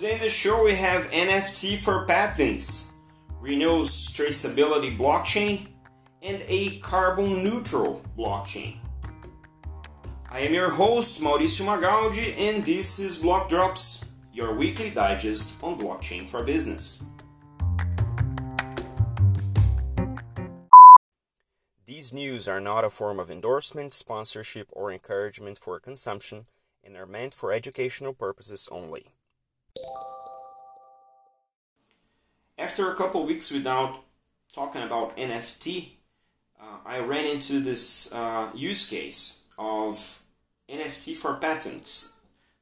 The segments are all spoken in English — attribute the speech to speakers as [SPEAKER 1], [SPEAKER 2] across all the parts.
[SPEAKER 1] Today in the show we have NFT for patents, Renault's traceability blockchain, and a carbon neutral blockchain. I am your host Mauricio Magaldi, and this is Block Drops, your weekly digest on blockchain for business. These news are not a form of endorsement, sponsorship, or encouragement for consumption and are meant for educational purposes only. After a couple weeks without talking about NFT, uh, I ran into this uh, use case of NFT for patents.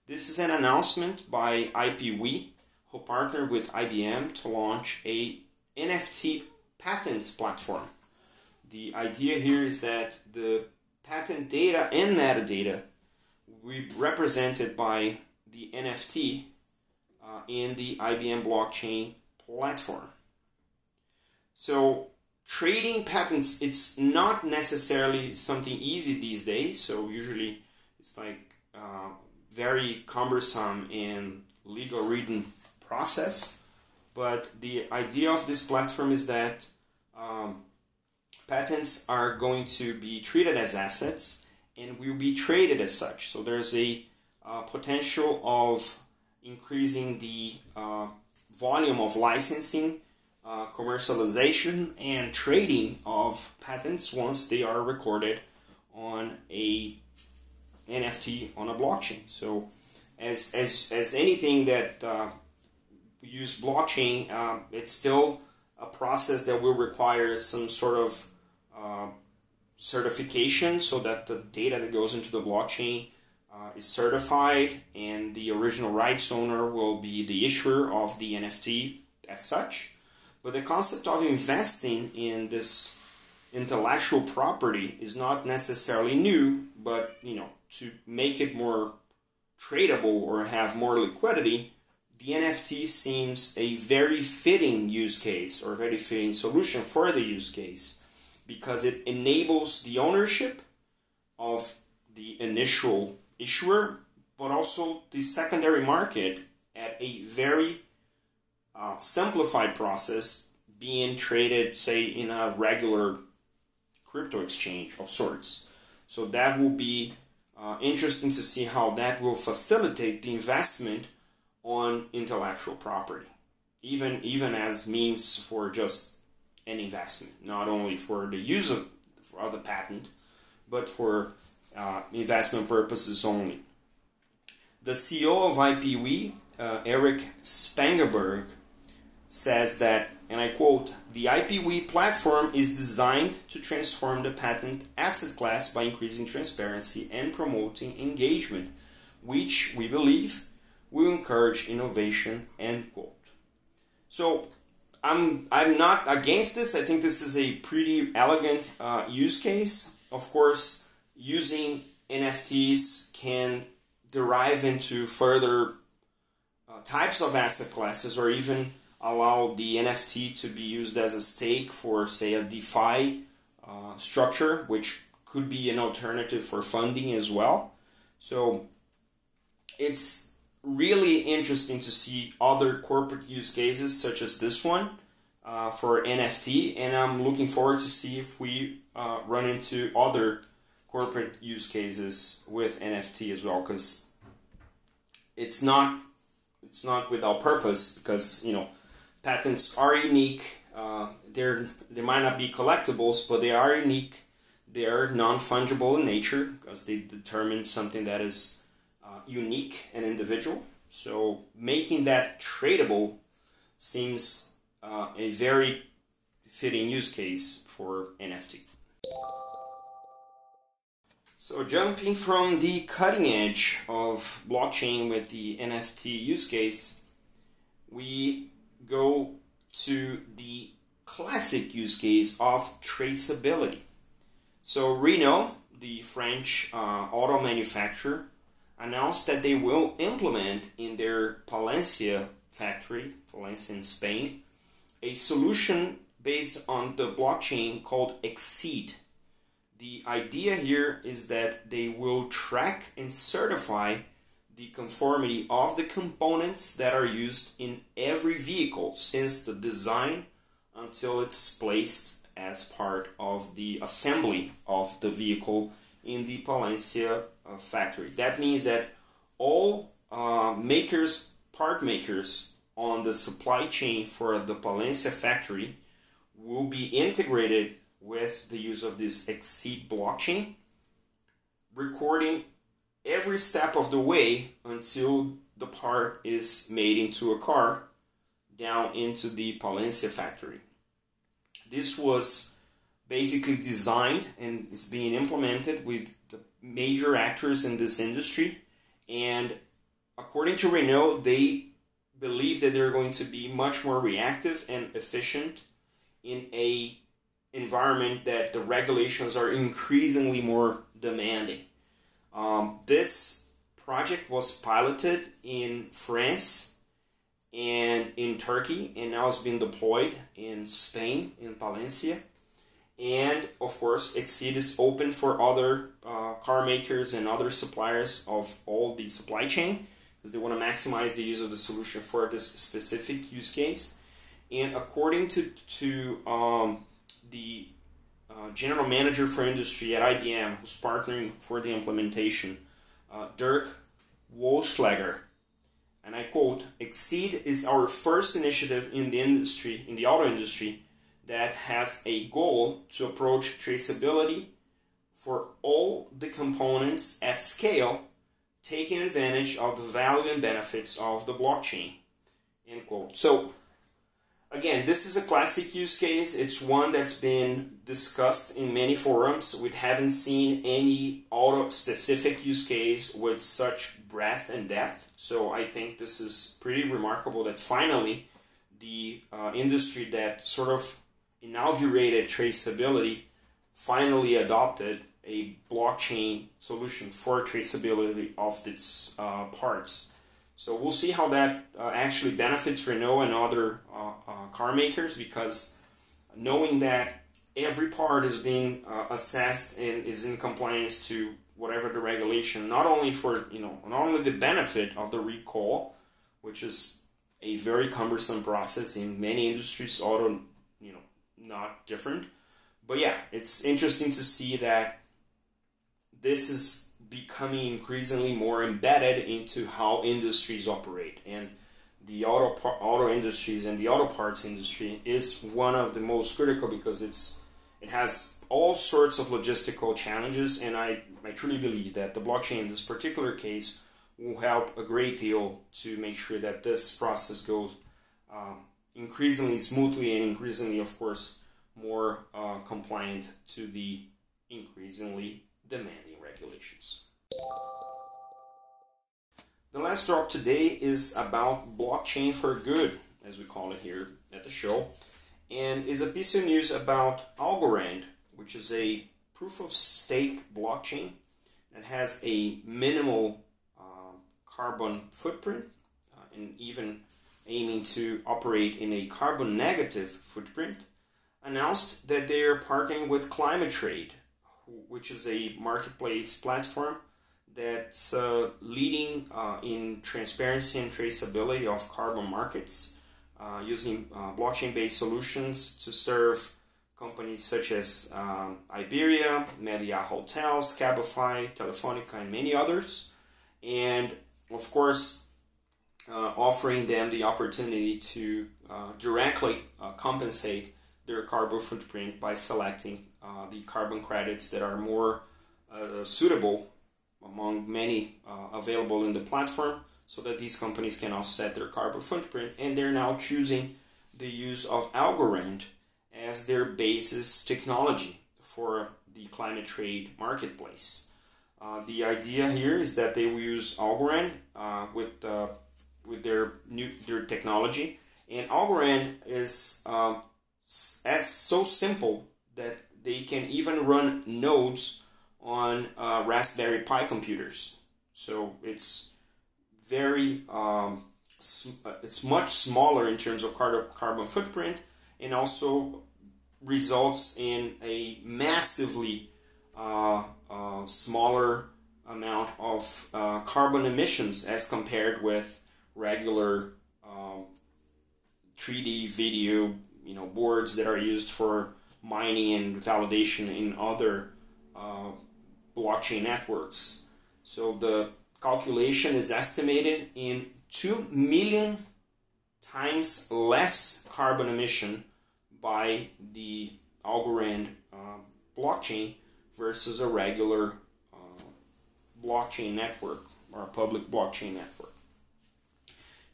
[SPEAKER 1] This is an announcement by IPWE, who partnered with IBM to launch a NFT patents platform. The idea here is that the patent data and metadata will be represented by the NFT uh, in the IBM blockchain platform. So trading patents it's not necessarily something easy these days. So usually it's like uh, very cumbersome and legal written process. But the idea of this platform is that um, patents are going to be treated as assets and will be traded as such. So there's a uh, potential of increasing the uh, volume of licensing, uh, commercialization, and trading of patents once they are recorded on a NFT on a blockchain. So, as as as anything that uh, use blockchain, uh, it's still a process that will require some sort of uh, certification so that the data that goes into the blockchain uh, is certified and the original rights owner will be the issuer of the NFT as such. But the concept of investing in this intellectual property is not necessarily new, but you know, to make it more tradable or have more liquidity, the NFT seems a very fitting use case or very fitting solution for the use case because it enables the ownership of the initial issuer, but also the secondary market at a very uh, simplified process being traded, say, in a regular crypto exchange of sorts. So that will be uh, interesting to see how that will facilitate the investment on intellectual property, even even as means for just an investment, not only for the use of, of the patent, but for uh, investment purposes only. The CEO of IPWE, uh, Erich Spangenberg, says that, and I quote, the IPWE platform is designed to transform the patent asset class by increasing transparency and promoting engagement, which we believe will encourage innovation, end quote. So I'm, I'm not against this. I think this is a pretty elegant uh, use case. Of course, using NFTs can derive into further uh, types of asset classes or even allow the NFT to be used as a stake for, say, a DeFi uh, structure, which could be an alternative for funding as well. So it's really interesting to see other corporate use cases such as this one uh, for NFT, and I'm looking forward to see if we uh, run into other corporate use cases with NFT as well because it's not it's not without purpose because you know patents are unique uh, they're they might not be collectibles but they are unique. They are non-fungible in nature because they determine something that is uh, unique and individual. So making that tradable seems uh, a very fitting use case for NFT so jumping from the cutting edge of blockchain with the NFT use case, we go to the classic use case of traceability. So Renault, the French uh, auto manufacturer, announced that they will implement in their Palencia factory, Palencia in Spain, a solution based on the blockchain called Exceed the idea here is that they will track and certify the conformity of the components that are used in every vehicle since the design until it's placed as part of the assembly of the vehicle in the Palencia uh, factory. That means that all uh, makers, part makers on the supply chain for the Palencia factory will be integrated with the use of this Exceed blockchain, recording every step of the way until the part is made into a car down into the Palencia factory. This was basically designed and is being implemented with the major actors in this industry. And according to Renault, they believe that they're going to be much more reactive and efficient in a environment that the regulations are increasingly more demanding. Um, this project was piloted in France and in Turkey, and now it's been deployed in Spain, in Valencia. And of course, Exceed is open for other uh, car makers and other suppliers of all the supply chain because they want to maximize the use of the solution for this specific use case. And according to, to um, the uh, general manager for industry at IBM, who's partnering for the implementation, uh, Dirk Wollschlaeger, and I quote, Exceed is our first initiative in the industry, in the auto industry, that has a goal to approach traceability for all the components at scale, taking advantage of the value and benefits of the blockchain. End quote. So again, this is a classic use case. It's one that's been discussed in many forums. We haven't seen any auto specific use case with such breadth and depth. So I think this is pretty remarkable that finally the uh, industry that sort of inaugurated traceability finally adopted a blockchain solution for traceability of its uh, parts. So we'll see how that uh, actually benefits Renault and other uh, uh car makers because knowing that every part is being uh, assessed and is in compliance to whatever the regulation, not only for you know not only the benefit of the recall, which is a very cumbersome process in many industries, auto you know not different. But yeah, it's interesting to see that this is becoming increasingly more embedded into how industries operate. And the auto auto industries and the auto parts industry is one of the most critical because it's it has all sorts of logistical challenges, and I, I truly believe that the blockchain in this particular case will help a great deal to make sure that this process goes um, increasingly smoothly and increasingly, of course, more uh, compliant to the increasingly demanding The last drop today is about blockchain for good, as we call it here at the show, and is a piece of news about Algorand, which is a proof of stake blockchain that has a minimal uh, carbon footprint uh, and even aiming to operate in a carbon negative footprint, announced that they are partnering with Climate Trade, which is a marketplace platform that's uh, leading uh, in transparency and traceability of carbon markets uh, using uh, blockchain based solutions to serve companies such as um, Iberia, Meliá Hotels, Cabify, Telefonica, and many others. And of course, uh, offering them the opportunity to uh, directly compensate their carbon footprint by selecting the carbon credits that are more uh, suitable among many uh, available in the platform so that these companies can offset their carbon footprint and they're now choosing the use of Algorand as their basis technology for the climate trade marketplace. Uh, the idea here is that they will use Algorand uh, with uh, with their new their technology. And Algorand is as so simple that they can even run nodes on uh, Raspberry Pi computers. So it's very um, uh, it's much smaller in terms of carbon footprint and also results in a massively uh, uh, smaller amount of uh, carbon emissions as compared with regular um, 3D video, you know, boards that are used for mining and validation in other uh, blockchain networks. So the calculation is estimated in 2 million times less carbon emission by the Algorand uh, blockchain versus a regular uh, blockchain network or a public blockchain network.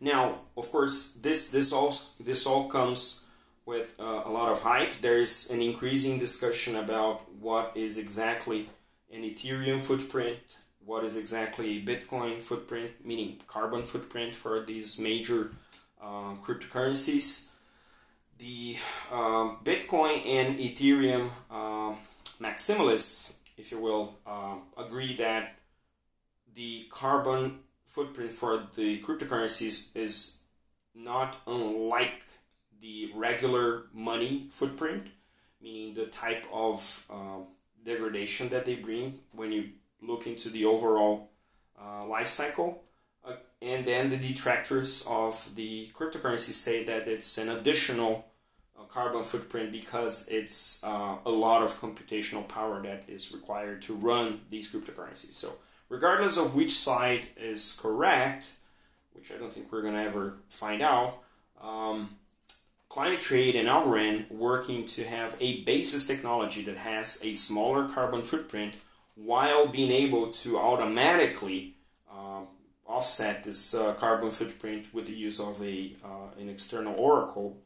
[SPEAKER 1] Now, of course, this this all this all comes with uh, a lot of hype. There is an increasing discussion about what is exactly an Ethereum footprint, what is exactly a Bitcoin footprint, meaning carbon footprint for these major uh, cryptocurrencies. The uh, Bitcoin and Ethereum uh, maximalists, if you will, uh, agree that the carbon footprint for the cryptocurrencies is not unlike the regular money footprint, meaning the type of uh, degradation that they bring when you look into the overall uh, life cycle. Uh, and then the detractors of the cryptocurrency say that it's an additional uh, carbon footprint because it's uh, a lot of computational power that is required to run these cryptocurrencies. So, regardless of which side is correct, which I don't think we're going to ever find out, um, Climate Trade and Algorand working to have a basis technology that has a smaller carbon footprint while being able to automatically uh, offset this uh, carbon footprint with the use of a uh, an external oracle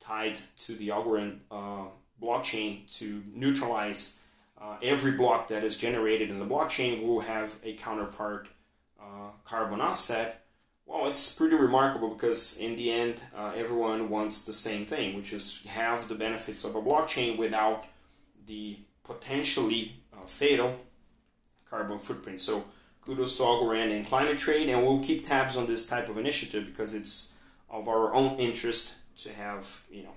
[SPEAKER 1] tied to the Algorand uh, blockchain to neutralize uh, every block that is generated in the blockchain will have a counterpart uh, carbon offset well, it's pretty remarkable because in the end, uh, everyone wants the same thing, which is have the benefits of a blockchain without the potentially uh, fatal carbon footprint. So, kudos to Algorand and Climate Trade, and we'll keep tabs on this type of initiative because it's of our own interest to have you know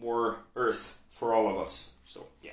[SPEAKER 1] more Earth for all of us. So, yeah.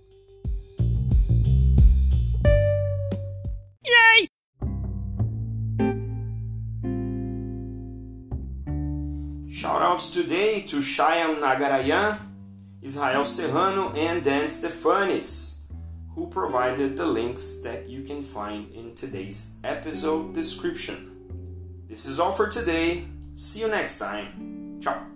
[SPEAKER 1] Shoutouts today to Shyam Nagarajan, Israel Serrano, and Dan Stefanis, who provided the links that you can find in today's episode description. This is all for today. See you next time. Ciao.